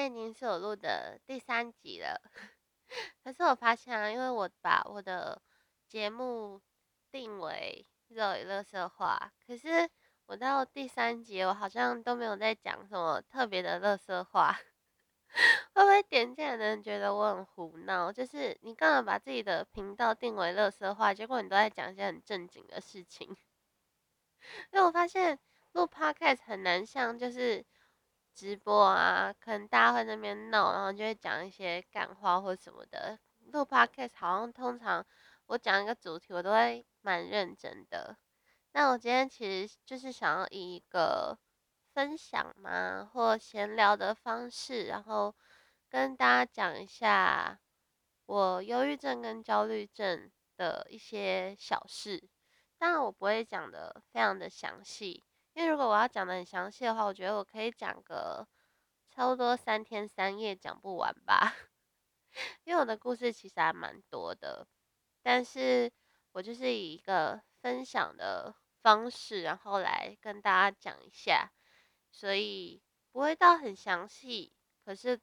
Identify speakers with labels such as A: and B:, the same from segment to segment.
A: 这已经是我录的第三集了，可是我发现啊，因为我把我的节目定为 Roy 乐色话，可是我到第三集，我好像都没有在讲什么特别的乐色话。会不会点进来的人觉得我很胡闹？就是你干嘛把自己的频道定为乐色话，结果你都在讲一些很正经的事情？因为我发现录 podcast 很难像就是直播啊，可能大家会那边闹，然后就会讲一些干话或什么的。录 podcast 好像通常我讲一个主题，我都会蛮认真的。那我今天其实就是想要以一个分享嘛，或闲聊的方式，然后跟大家讲一下我忧郁症跟焦虑症的一些小事。当然，我不会讲的非常的详细，因为如果我要讲的很详细的话，我觉得我可以讲个差不多三天三夜讲不完吧。因为我的故事其实还蛮多的，但是我就是以一个分享的方式，然后来跟大家讲一下，所以不会到很详细，可是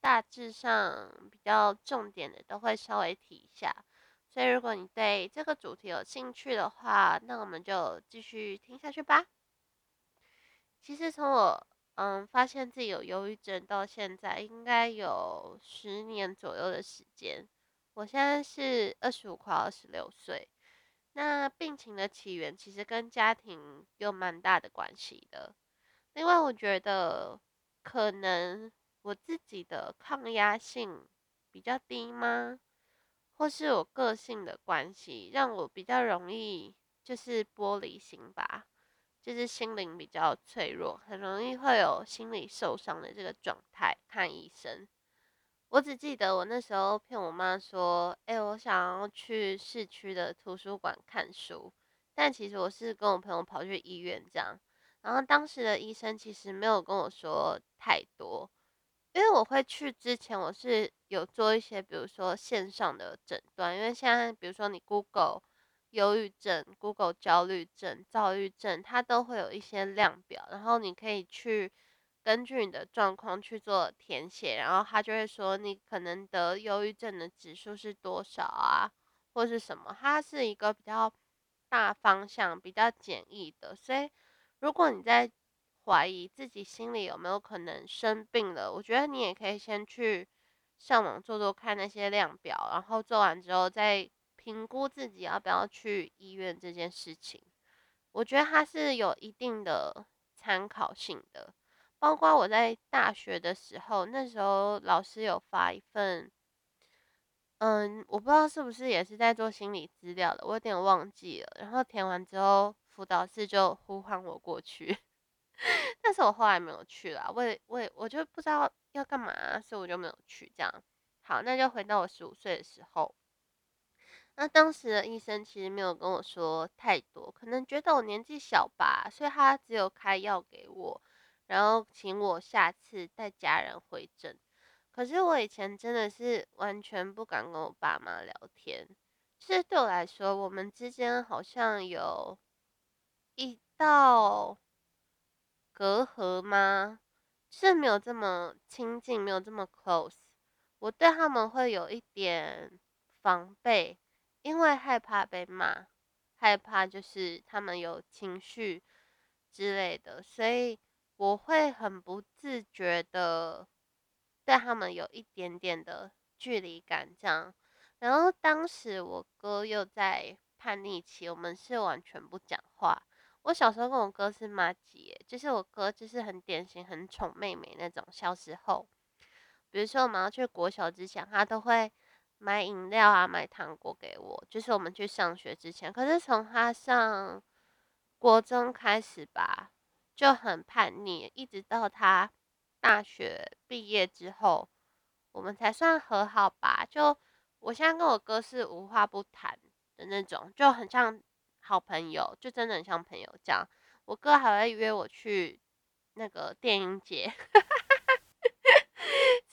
A: 大致上比较重点的都会稍微提一下。所以，如果你对这个主题有兴趣的话，那我们就继续听下去吧。其实从我嗯发现自己有忧郁症到现在，应该有十年左右的时间。我现在是二十五快二十六岁。那病情的起源其实跟家庭有蛮大的关系的。另外，我觉得可能我自己的抗压性比较低吗？或是我个性的关系，让我比较容易就是玻璃心吧，就是心灵比较脆弱，很容易会有心理受伤的这个状态。看医生，我只记得我那时候骗我妈说，哎，我想要去市区的图书馆看书，但其实我是跟我朋友跑去医院这样，然后当时的医生其实没有跟我说太多。因为我会去之前，我是有做一些，比如说线上的诊断。因为现在，比如说你 Google 忧郁症、Google 焦虑症、躁郁症，它都会有一些量表，然后你可以去根据你的状况去做填写，然后他就会说你可能得忧郁症的指数是多少啊，或是什么。它是一个比较大方向、比较简易的，所以如果你在怀疑自己心里有没有可能生病了，我觉得你也可以先去上网做做看那些量表，然后做完之后再评估自己要不要去医院这件事情。我觉得它是有一定的参考性的。包括我在大学的时候，那时候老师有发一份，嗯，我不知道是不是也是在做心理资料的，我有点忘记了。然后填完之后，辅导室就呼唤我过去。但是我后来没有去了，我也我也我就不知道要干嘛，所以我就没有去。这样好，那就回到我十五岁的时候，那当时的医生其实没有跟我说太多，可能觉得我年纪小吧，所以他只有开药给我，然后请我下次带家人回诊。可是我以前真的是完全不敢跟我爸妈聊天，其实对我来说，我们之间好像有一道。隔阂吗？是没有这么亲近，没有这么 close。我对他们会有一点防备，因为害怕被骂，害怕就是他们有情绪之类的，所以我会很不自觉的对他们有一点点的距离感。这样，然后当时我哥又在叛逆期，我们是完全不讲话。我小时候跟我哥是妈姐，就是我哥就是很典型、很宠妹妹那种。小时候，比如说我们要去国小之前，他都会买饮料啊、买糖果给我，就是我们去上学之前。可是从他上国中开始吧，就很叛逆，一直到他大学毕业之后，我们才算和好吧。就我现在跟我哥是无话不谈的那种，就很像。好朋友就真的很像朋友这样，我哥还会约我去那个电影节，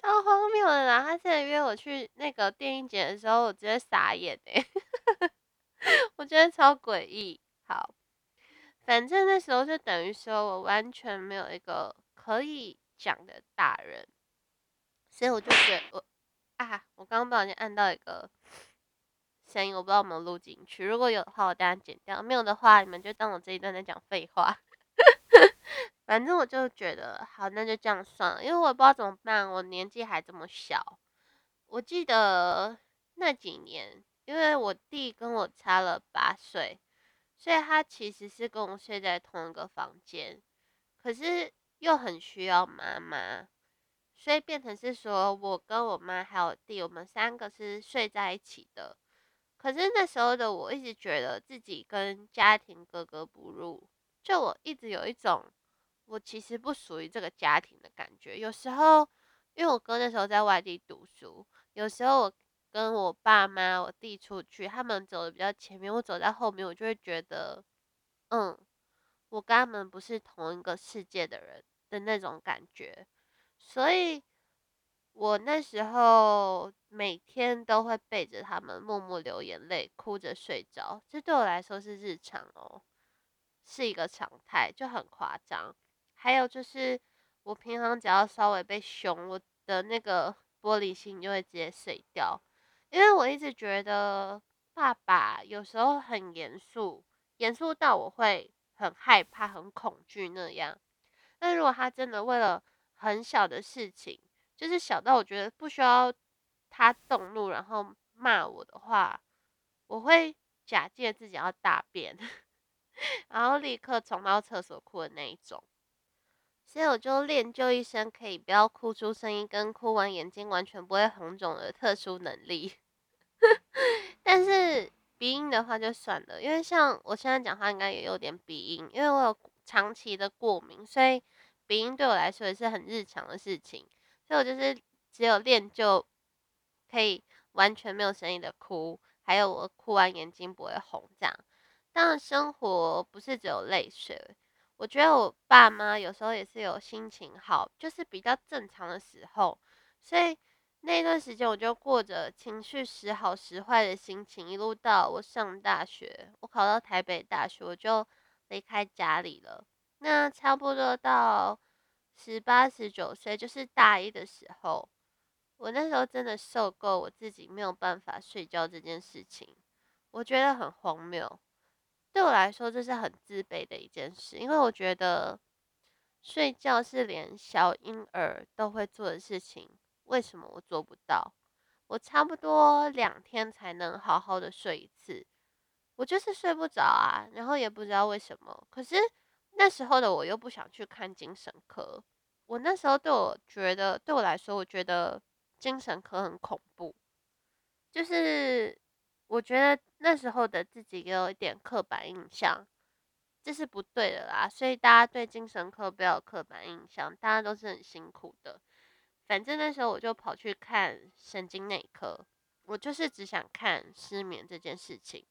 A: 超荒谬的啦！他现在约我去那个电影节的时候，我直接傻眼哎，我觉得超诡异。好，反正那时候就等于说我完全没有一个可以讲的大人，所以我就觉得我啊，我刚刚不小心按到一个声音，我不知道有没有录进去。如果有的话，我等下剪掉；没有的话，你们就当我这一段在讲废话。反正我就觉得好，那就这样算了，因为我不知道怎么办。我年纪还这么小，我记得那几年，因为我弟跟我差了八岁。所以他其实是跟我睡在同一个房间，可是又很需要妈妈，所以变成是说我跟我妈还有弟，我们三个是睡在一起的。可是那时候的我一直觉得自己跟家庭格格不入，就我一直有一种我其实不属于这个家庭的感觉。有时候因为我哥那时候在外地读书，有时候我。跟我爸妈、我弟出去，他们走的比较前面，我走在后面，我就会觉得，嗯，我跟他们不是同一个世界的人的那种感觉，所以我那时候每天都会背着他们默默流眼泪，哭着睡着，这对我来说是日常哦，是一个常态，就很夸张。还有就是，我平常只要稍微被凶，我的那个玻璃心就会直接碎掉。因为我一直觉得爸爸有时候很严肃，严肃到我会很害怕、很恐惧那样。但如果他真的为了很小的事情，就是小到我觉得不需要他动怒，然后骂我的话，我会假借自己要大便，然后立刻冲到厕所哭的那一种。所以我就练就一身可以不要哭出声音，跟哭完眼睛完全不会红肿的特殊能力。但是鼻音的话就算了，因为像我现在讲话应该也有点鼻音，因为我有长期的过敏，所以鼻音对我来说也是很日常的事情。所以我就是只有练就可以完全没有声音的哭，还有我哭完眼睛不会红这样。当然生活不是只有泪水，我觉得我爸妈有时候也是有心情好，就是比较正常的时候，所以。那段时间，我就过着情绪时好时坏的心情，一路到我上大学，我考到台北大学，我就离开家里了。那差不多到十八、十九岁，就是大一的时候，我那时候真的受够我自己没有办法睡觉这件事情，我觉得很荒谬。对我来说，这是很自卑的一件事，因为我觉得睡觉是连小婴儿都会做的事情。为什么我做不到？我差不多两天才能好好的睡一次，我就是睡不着啊，然后也不知道为什么。可是那时候的我又不想去看精神科，我那时候对我觉得，对我来说，我觉得精神科很恐怖，就是我觉得那时候的自己也有一点刻板印象，这是不对的啦。所以大家对精神科不要刻板印象，大家都是很辛苦的。反正那时候我就跑去看神经内科，我就是只想看失眠这件事情。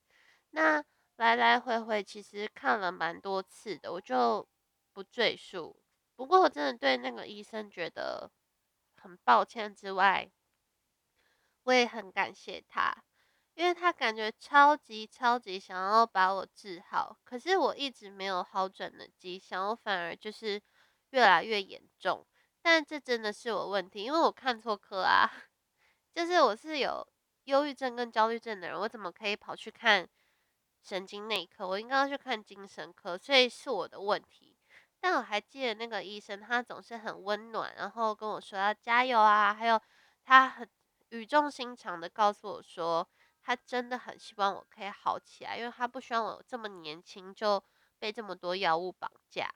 A: 那来来回回其实看了蛮多次的，我就不赘述。不过我真的对那个医生觉得很抱歉之外，我也很感谢他，因为他感觉超级超级想要把我治好，可是我一直没有好转的迹象，我反而就是越来越严重。但这真的是我问题，因为我看错科啊，就是我是有忧郁症跟焦虑症的人，我怎么可以跑去看神经内科？我应该要去看精神科，所以是我的问题。但我还记得那个医生，他总是很温暖，然后跟我说要加油啊，还有他很语重心长的告诉我说，他真的很希望我可以好起来，因为他不希望我这么年轻就被这么多药物绑架。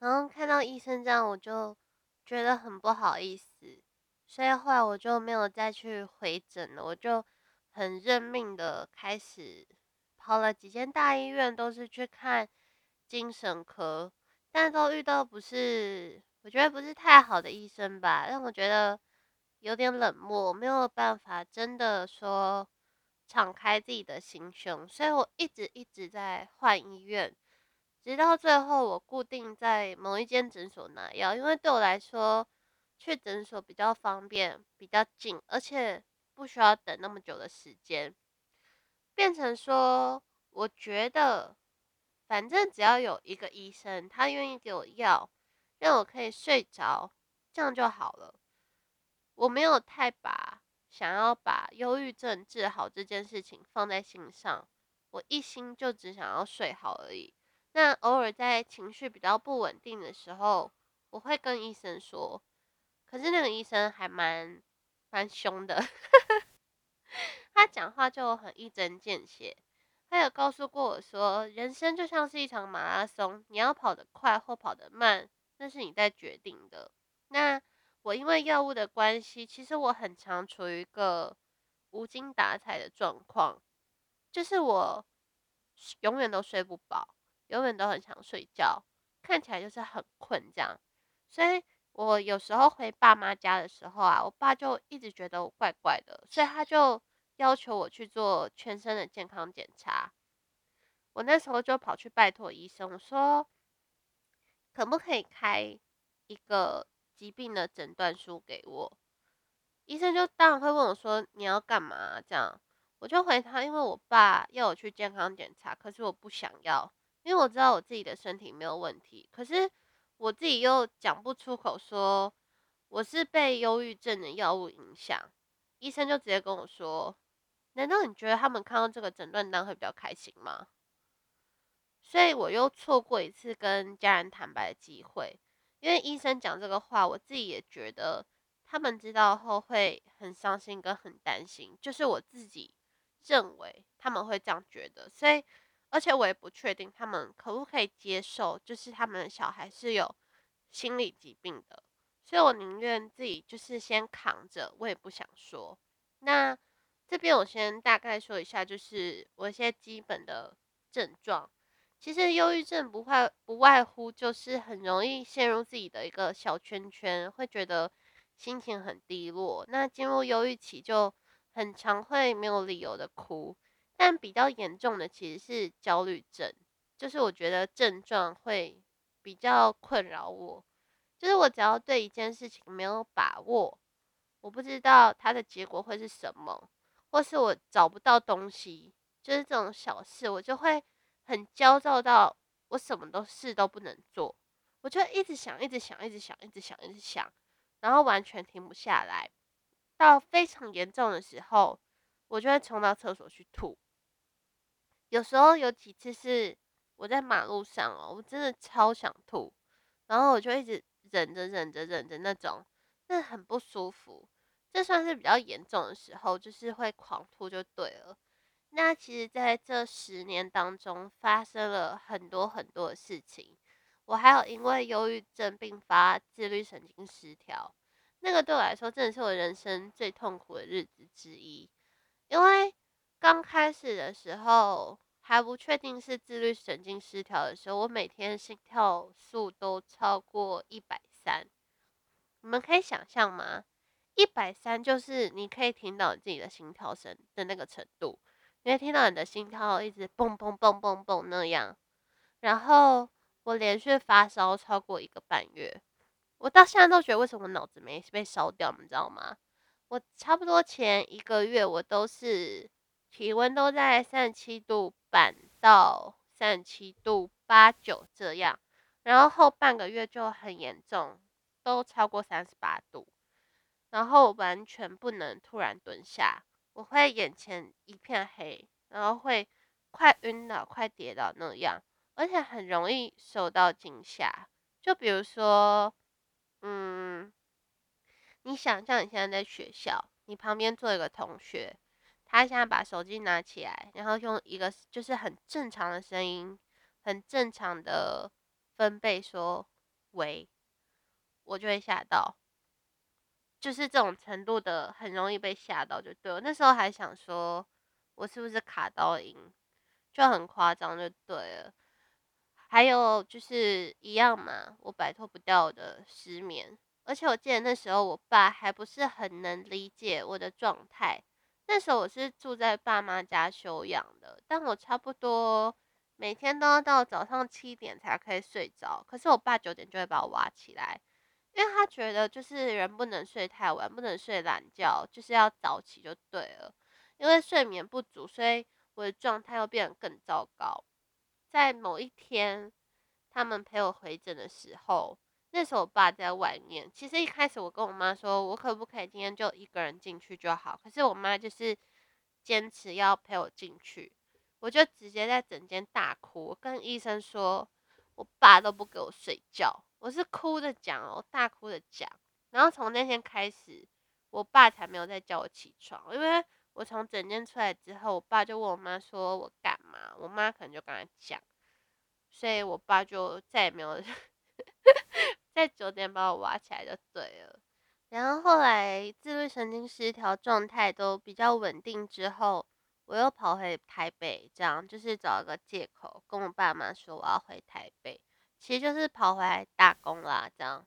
A: 然后看到医生这样，我就。觉得很不好意思，所以后来我就没有再去回诊了。我就很认命的开始跑了几间大医院，都是去看精神科，但都遇到不是我觉得不是太好的医生吧，让我觉得有点冷漠，没有办法真的说敞开自己的心胸，所以我一直一直在换医院。直到最后，我固定在某一间诊所拿药，因为对我来说，去诊所比较方便、比较近，而且不需要等那么久的时间。变成说，我觉得反正只要有一个医生，他愿意给我药，让我可以睡着，这样就好了。我没有太把想要把忧郁症治好这件事情放在心上，我一心就只想要睡好而已。那偶尔在情绪比较不稳定的时候，我会跟医生说，可是那个医生还蛮蛮凶的，他讲话就很一针见血。他有告诉过我说，人生就像是一场马拉松，你要跑得快或跑得慢，那是你在决定的。那我因为药物的关系，其实我很常处于一个无精打采的状况，就是我永远都睡不饱，永远都很想睡觉，看起来就是很困这样。所以我有时候回爸妈家的时候啊，我爸就一直觉得我怪怪的，所以他就。要求我去做全身的健康检查，我那时候就跑去拜托医生，我说可不可以开一个疾病的诊断书给我？医生就当然会问我说你要干嘛？这样我就回他，因为我爸要我去健康检查，可是我不想要，因为我知道我自己的身体没有问题，可是我自己又讲不出口说我是被忧郁症的药物影响，医生就直接跟我说。难道你觉得他们看到这个诊断单会比较开心吗？所以我又错过一次跟家人坦白的机会，因为医生讲这个话，我自己也觉得他们知道后会很伤心跟很担心，就是我自己认为他们会这样觉得，所以而且我也不确定他们可不可以接受，就是他们小孩是有心理疾病的，所以我宁愿自己就是先扛着，我也不想说那。这边我先大概说一下，就是我一些基本的症状。其实忧郁症不外不外乎就是很容易陷入自己的一个小圈圈，会觉得心情很低落。那进入忧郁期就很常会没有理由的哭。但比较严重的其实是焦虑症，就是我觉得症状会比较困扰我。就是我只要对一件事情没有把握，我不知道它的结果会是什么。或是我找不到东西，就是这种小事，我就会很焦躁到我什么都事都不能做，我就一直想，一直想，一直想，一直想，一直想，然后完全停不下来。到非常严重的时候，我就会冲到厕所去吐。有时候有几次是我在马路上哦，我真的超想吐，然后我就一直忍着，忍着，忍着那种，那很不舒服。这算是比较严重的时候，就是会狂吐就对了。那其实在这十年当中，发生了很多很多的事情。我还有因为忧郁症并发自律神经失调，那个对我来说真的是我人生最痛苦的日子之一。因为刚开始的时候还不确定是自律神经失调的时候，我每天心跳数都超过一百三，你们可以想象吗？一百三就是你可以听到你自己的心跳声的那个程度，因为听到你的心跳一直蹦蹦蹦蹦蹦那样。然后我连续发烧超过一个半月，我到现在都觉得为什么脑子没被烧掉，你知道吗？我差不多前一个月我都是体温都在三十七度半到三十七度八九这样，然后后半个月就很严重，都超过三十八度。然后完全不能突然蹲下，我会眼前一片黑，然后会快晕倒、快跌倒那样，而且很容易受到惊吓。就比如说，嗯，你想象你现在在学校，你旁边坐一个同学，他现在把手机拿起来，然后用一个就是很正常的声音、很正常的分贝说“喂”，我就会吓到。就是这种程度的，很容易被吓到，就对了。那时候还想说，我是不是卡到音，就很夸张，就对了。还有就是一样嘛，我摆脱不掉的失眠，而且我记得那时候我爸还不是很能理解我的状态。那时候我是住在爸妈家休养的，但我差不多每天都要到早上七点才可以睡着，可是我爸九点就会把我挖起来。因为他觉得就是人不能睡太晚，不能睡懒觉，就是要早起就对了。因为睡眠不足，所以我的状态又变得更糟糕。在某一天，他们陪我回诊的时候，那时候我爸在外面。其实一开始我跟我妈说，我可不可以今天就一个人进去就好？可是我妈就是坚持要陪我进去，我就直接在整间大哭，跟医生说，我爸都不给我睡觉，我是哭着讲哦，大哭着讲。然后从那天开始，我爸才没有再叫我起床，因为。我从诊间出来之后，我爸就问我妈说：“我干嘛？”我妈可能就跟他讲，所以我爸就再也没有 在九点把我挖起来就对了。然后后来自律神经失调状态都比较稳定之后，我又跑回台北，这样就是找一个借口跟我爸妈说我要回台北，其实就是跑回来打工啦。这样，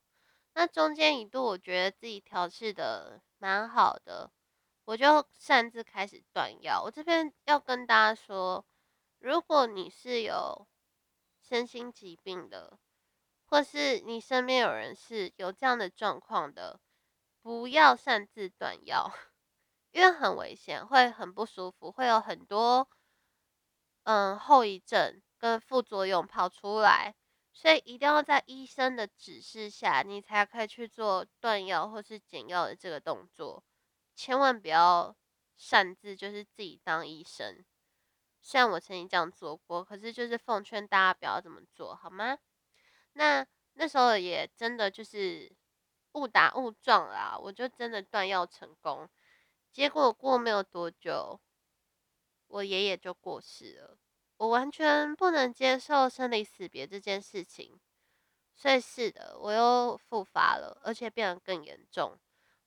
A: 那中间一度我觉得自己调试的蛮好的。我就擅自开始断药。我这边要跟大家说，如果你是有身心疾病的，或是你身边有人是有这样的状况的，不要擅自断药，因为很危险，会很不舒服，会有很多嗯后遗症跟副作用跑出来，所以一定要在医生的指示下，你才可以去做断药或是减药的这个动作。千万不要擅自就是自己当医生，虽然我曾经这样做过，可是就是奉劝大家不要这么做，好吗？那那时候也真的就是误打误撞啦，我就真的断药成功，结果过没有多久，我爷爷就过世了。我完全不能接受生离死别这件事情，所以是的，我又复发了，而且变得更严重。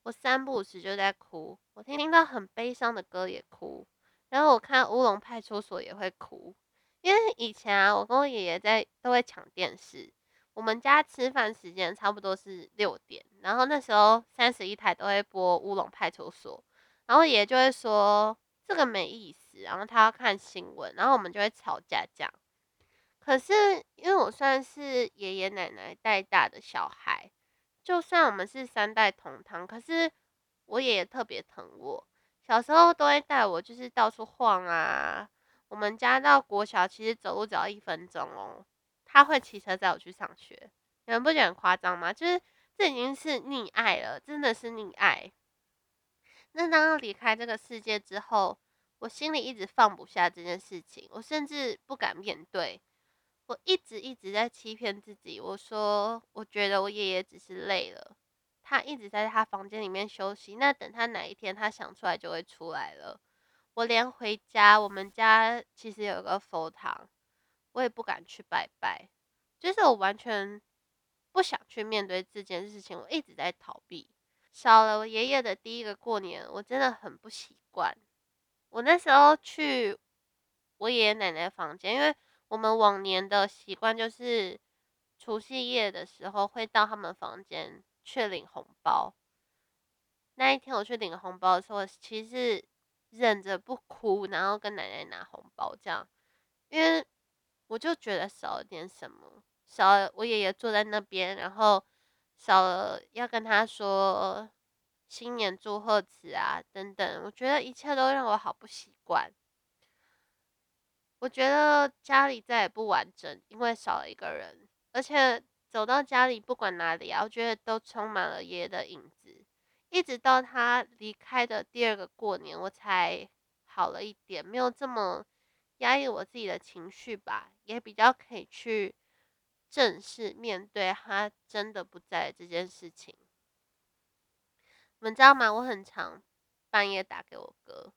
A: 我三不五时就在哭，我听听到很悲伤的歌也哭，然后我看乌龙派出所也会哭，因为以前啊，我跟我爷爷在都会抢电视，我们家吃饭时间差不多是六点，然后那时候三十一台都会播乌龙派出所，然后爷爷就会说这个没意思，然后他要看新闻，然后我们就会吵架这样。可是因为我算是爷爷奶奶带大的小孩。就算我们是三代同堂，可是我爷爷特别疼我，小时候都会带我，就是到处晃啊。我们家到国小其实走路只要一分钟哦，他会骑车载我去上学。你们不觉得很夸张吗？就是这已经是溺爱了，真的是溺爱。那当他离开这个世界之后，我心里一直放不下这件事情，我甚至不敢面对。我一直一直在欺骗自己，我说我觉得我爷爷只是累了，他一直在他房间里面休息。那等他哪一天他想出来就会出来了。我连回家，我们家其实有个佛堂，我也不敢去拜拜，就是我完全不想去面对这件事情。我一直在逃避。少了我爷爷的第一个过年，我真的很不习惯。我那时候去我爷爷奶奶房间，因为。我们往年的习惯就是，除夕夜的时候会到他们房间去领红包。那一天我去领红包的时候，其实忍着不哭，然后跟奶奶拿红包这样，因为我就觉得少了点什么，少了我爷爷坐在那边，然后少了要跟他说新年祝贺词啊等等，我觉得一切都让我好不习惯。我觉得家里再也不完整，因为少了一个人。而且走到家里，不管哪里啊，我觉得都充满了爷爷的影子。一直到他离开的第二个过年，我才好了一点，没有这么压抑我自己的情绪吧，也比较可以去正视面对他真的不在这件事情。你们知道吗？我很常半夜打给我哥，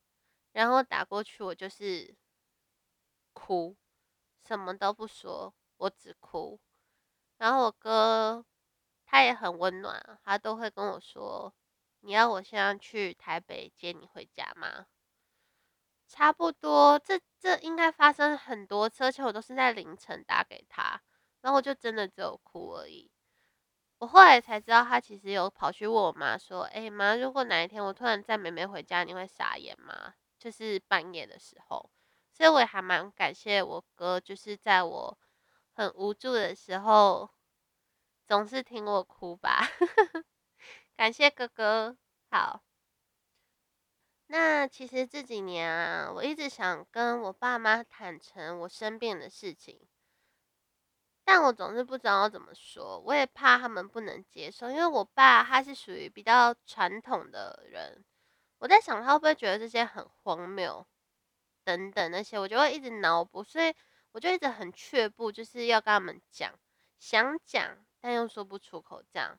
A: 然后打过去，我就是。哭，什么都不说，我只哭。然后我哥他也很温暖，他都会跟我说：“你要我现在去台北接你回家吗？”差不多，这这应该发生很多次，而且我都是在凌晨打给他，然后我就真的只有哭而已。我后来才知道，他其实有跑去问我妈说：“哎妈，如果哪一天我突然载妹妹回家，你会傻眼吗？”就是半夜的时候。所以我也还蛮感谢我哥，就是在我很无助的时候，总是听我哭吧。感谢哥哥。好，那其实这几年啊，我一直想跟我爸妈坦诚我生病的事情，但我总是不知道怎么说，我也怕他们不能接受，因为我爸他是属于比较传统的人，我在想他会不会觉得这些很荒谬，等等那些，我就会一直脑补，所以我就一直很却步，就是要跟他们讲，想讲但又说不出口，这样，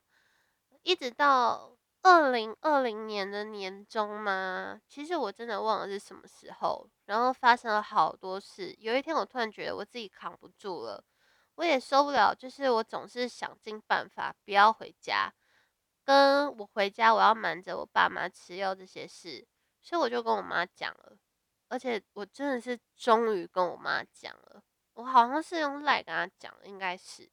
A: 一直到。二零二零年的年中嘛？其实我真的忘了是什么时候。然后发生了好多事。有一天，我突然觉得我自己扛不住了，我也受不了。就是我总是想尽办法不要回家，跟我回家我要瞒着我爸妈吃药这些事，所以我就跟我妈讲了。而且我真的是终于跟我妈讲了。我好像是用赖跟她讲，应该是。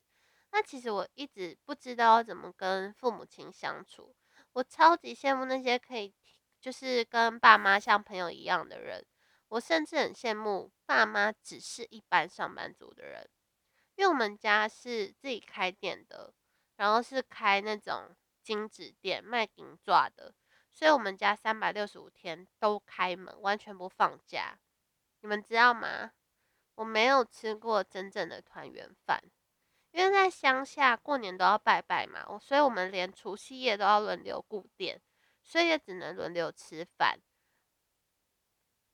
A: 那其实我一直不知道怎么跟父母亲相处。我超级羡慕那些可以，就是跟爸妈像朋友一样的人。我甚至很羡慕爸妈只是一般上班族的人，因为我们家是自己开店的，然后是开那种金纸店卖银爪的，所以我们家三百六十五天都开门，完全不放假。你们知道吗？我没有吃过真正的团圆饭。因为在乡下过年都要拜拜嘛，我所以我们连除夕夜都要轮流顾店，所以也只能轮流吃饭。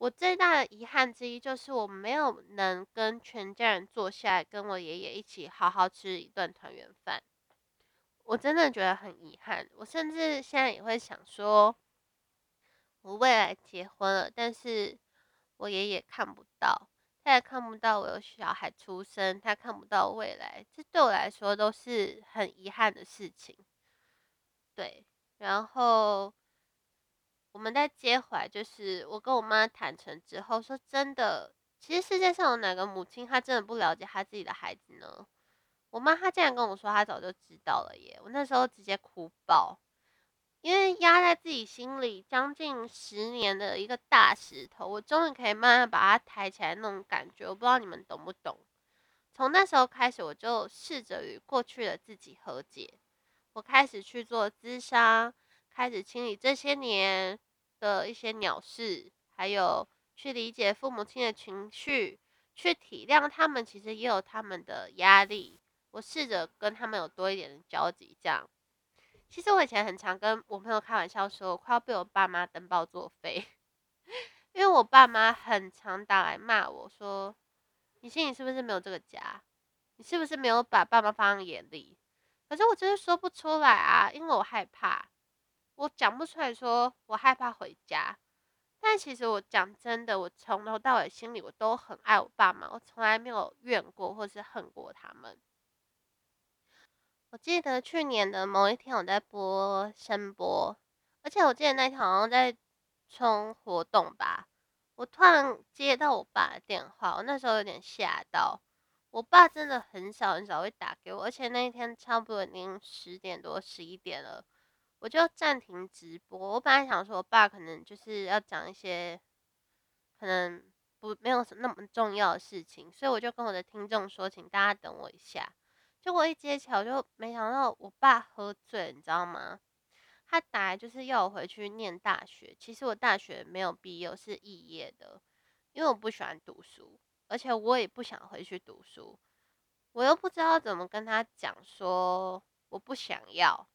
A: 我最大的遗憾之一就是我没有能跟全家人坐下来跟我爷爷一起好好吃一顿团圆饭，我真的觉得很遗憾。我甚至现在也会想说，我未来结婚了，但是我爷爷看不到。他也看不到我有小孩出生，他看不到未来，这对我来说都是很遗憾的事情。对，然后我们在接回来，就是我跟我妈坦诚之后，说真的，其实世界上有哪个母亲她真的不了解她自己的孩子呢？我妈她竟然跟我说她早就知道了耶！我那时候直接哭爆。因为压在自己心里将近十年的一个大石头，我终于可以慢慢把它抬起来那种感觉，我不知道你们懂不懂。从那时候开始，我就试着与过去的自己和解。我开始去做咨商，开始清理这些年的一些鸟事，还有去理解父母亲的情绪，去体谅他们其实也有他们的压力。我试着跟他们有多一点的交集，这样。其实我以前很常跟我朋友开玩笑说，我快要被我爸妈登报作废，因为我爸妈很常打来骂我说：“你心里是不是没有这个家？你是不是没有把爸妈放在眼里？”可是我真的说不出来啊，因为我害怕，我讲不出来说我害怕回家。但其实我讲真的，我从头到尾心里我都很爱我爸妈，我从来没有怨过或是恨过他们。我记得去年的某一天，我在播声波，而且我记得那天好像在冲活动吧。我突然接到我爸的电话，我那时候有点吓到。我爸真的很少很少会打给我，而且那一天差不多已经十点多、十一点了，我就暂停直播。我本来想说，我爸可能就是要讲一些可能不没有那么重要的事情，所以我就跟我的听众说，请大家等我一下。结果一接起来，我就没想到我爸喝醉，你知道吗？他打来就是要我回去念大学。其实我大学没有毕业，是肄业的，因为我不喜欢读书，而且我也不想回去读书。我又不知道怎么跟他讲，说我不想要，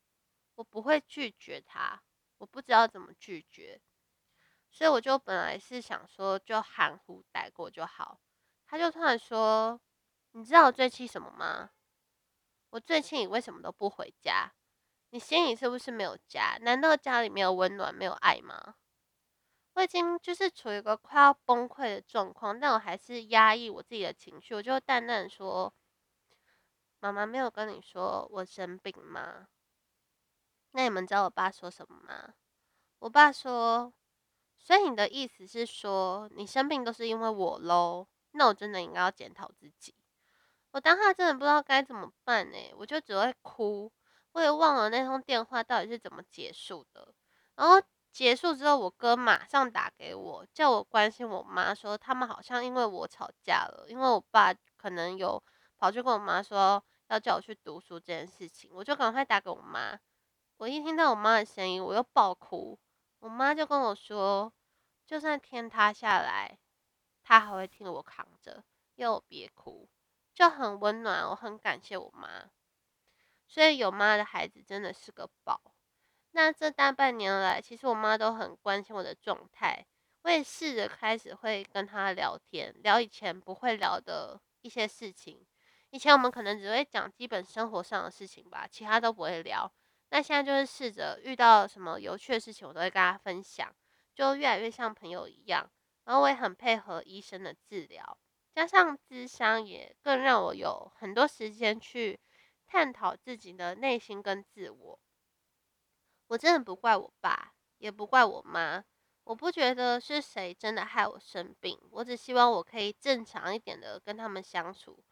A: 我不会拒绝他，我不知道怎么拒绝，所以我就本来是想说就含糊带过就好。他就突然说：“你知道我最气什么吗？”我最气你为什么都不回家？你心里是不是没有家？难道家里没有温暖、没有爱吗？我已经就是处于一个快要崩溃的状况，但我还是压抑我自己的情绪。我就淡淡说：“妈妈没有跟你说我生病吗？”那你们知道我爸说什么吗？我爸说：“所以你的意思是说，你生病都是因为我喽？那我真的应该要检讨自己。”我当下真的不知道该怎么办呢，我就只会哭，我也忘了那通电话到底是怎么结束的。然后结束之后，我哥马上打给我，叫我关心我妈，说他们好像因为我吵架了，因为我爸可能有跑去跟我妈说要叫我去读书这件事情，我就赶快打给我妈。我一听到我妈的声音，我又爆哭，我妈就跟我说：“就算天塌下来，她还会替我扛着，要我别哭，就很温暖。我很感谢我妈，所以有妈的孩子真的是个宝。那这大半年来，其实我妈都很关心我的状态，我也试着开始会跟她聊天，聊以前不会聊的一些事情。以前我们可能只会讲基本生活上的事情吧，其他都不会聊。那现在就是试着遇到什么有趣的事情，我都会跟他分享，就越来越像朋友一样。然后我也很配合医生的治疗，加上智商也更让我有很多时间去探讨自己的内心跟自我。我真的不怪我爸，也不怪我妈。我不觉得是谁真的害我生病，我只希望我可以正常一点的跟他们相处，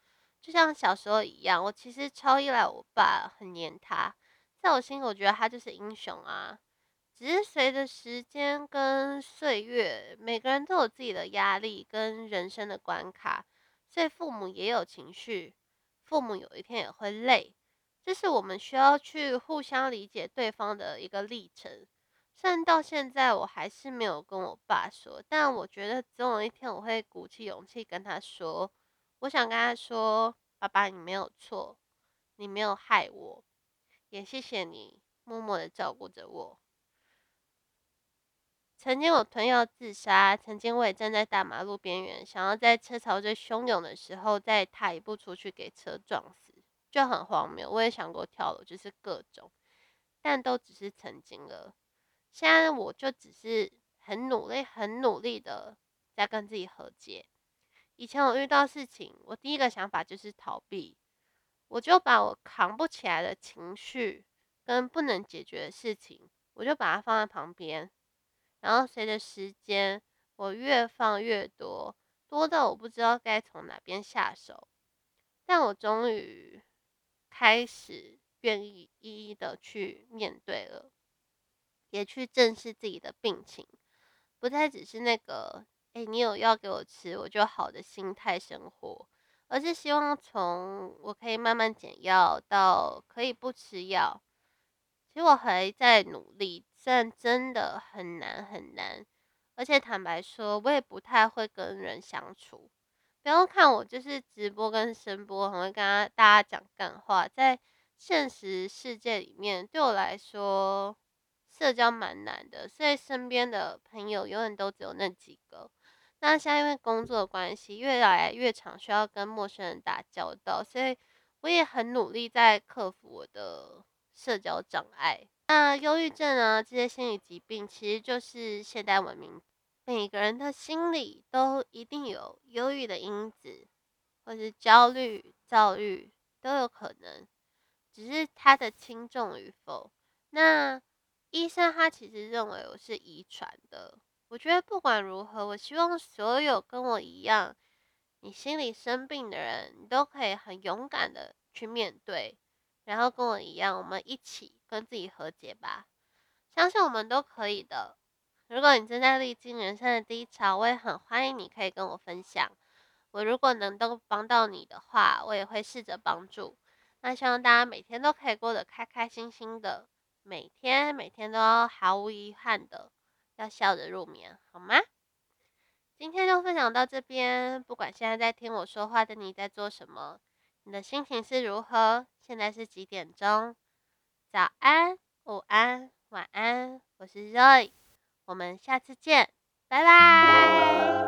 A: 就像小时候一样。我其实超依赖我爸，很黏他，在我心里，我觉得他就是英雄啊。只是随着时间跟岁月，每个人都有自己的压力跟人生的关卡，所以父母也有情绪，父母有一天也会累，这是我们需要去互相理解对方的一个历程。虽然到现在我还是没有跟我爸说，但我觉得总有一天我会鼓起勇气跟他说。我想跟他说：“爸爸，你没有错，你没有害我，也谢谢你默默的照顾着我。”曾经我吞药自杀，曾经我也站在大马路边缘，想要在车潮最汹涌的时候再踏一步出去给车撞死，就很荒谬。我也想过跳楼，就是各种，但都只是曾经了。现在我就只是很努力、很努力的在跟自己和解。以前我遇到事情，我第一个想法就是逃避，我就把我扛不起来的情绪跟不能解决的事情，我就把它放在旁边。然后随着时间，我越放越多，多到我不知道该从哪边下手。但我终于开始愿意一一的去面对了。也去正视自己的病情，不再只是那个“哎，你有药给我吃，我就好的”心态生活，而是希望从我可以慢慢减药到可以不吃药。其实我还在努力，虽然真的很难很难，而且坦白说，我也不太会跟人相处。不要看我就是直播跟声播，很会跟大家讲干话，在现实世界里面，对我来说。社交蛮难的，所以身边的朋友永远都只有那几个。那现在因为工作关系，越来越常需要跟陌生人打交道，所以我也很努力在克服我的社交障碍。那忧郁症啊，这些心理疾病其实就是现代文明每个人的心里都一定有忧郁的因子，或是焦虑、躁郁都有可能，只是它的轻重与否。那医生他其实认为我是遗传的。我觉得不管如何，我希望所有跟我一样，你心里生病的人，你都可以很勇敢的去面对，然后跟我一样，我们一起跟自己和解吧。相信我们都可以的。如果你正在历经人生的低潮，我也很欢迎你可以跟我分享。我如果能都帮到你的话，我也会试着帮助。那希望大家每天都可以过得开开心心的。每天每天都毫无遗憾的要笑着入眠，好吗？今天就分享到这边。不管现在在听我说话的你在做什么，你的心情是如何？现在是几点钟？早安、午安、晚安。我是 Roy，我们下次见，拜拜。